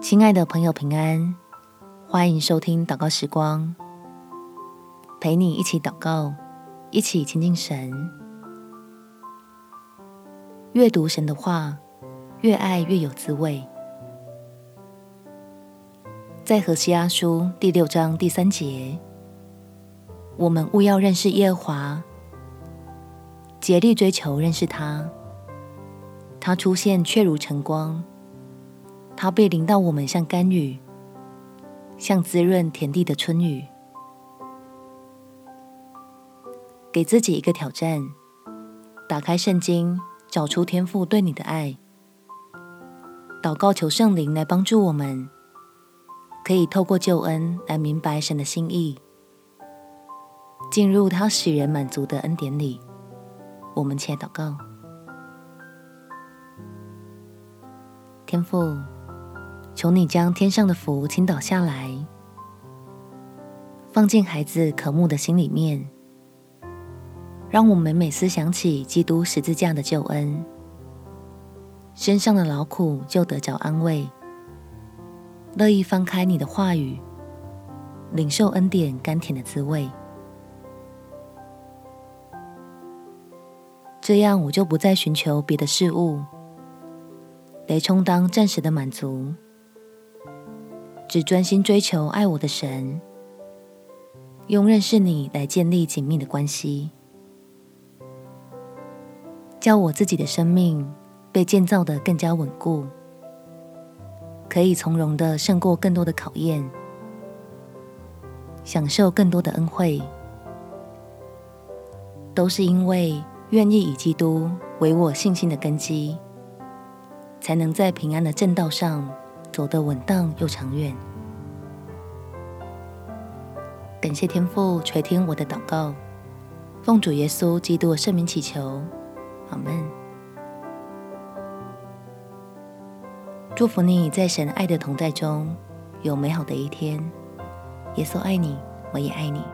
亲爱的朋友，平安！欢迎收听祷告时光，陪你一起祷告，一起亲近神。越读神的话，越爱越有滋味。在何西阿书第六章第三节，我们务要认识耶和华，竭力追求认识他。他出现却如晨光，他被淋到我们像甘雨，像滋润田地的春雨。给自己一个挑战，打开圣经，找出天父对你的爱，祷告求圣灵来帮助我们，可以透过救恩来明白神的心意，进入他使人满足的恩典里。我们且祷告。天父，求你将天上的福倾倒下来，放进孩子渴慕的心里面，让我们每思想起基督十字架的救恩，身上的劳苦就得着安慰，乐意翻开你的话语，领受恩典甘甜的滋味。这样，我就不再寻求别的事物。来充当暂时的满足，只专心追求爱我的神，用认识你来建立紧密的关系，叫我自己的生命被建造得更加稳固，可以从容地胜过更多的考验，享受更多的恩惠，都是因为愿意以基督为我信心的根基。才能在平安的正道上走得稳当又长远。感谢天父垂听我的祷告，奉主耶稣基督圣名祈求，阿门。祝福你在神爱的同在中有美好的一天。耶稣爱你，我也爱你。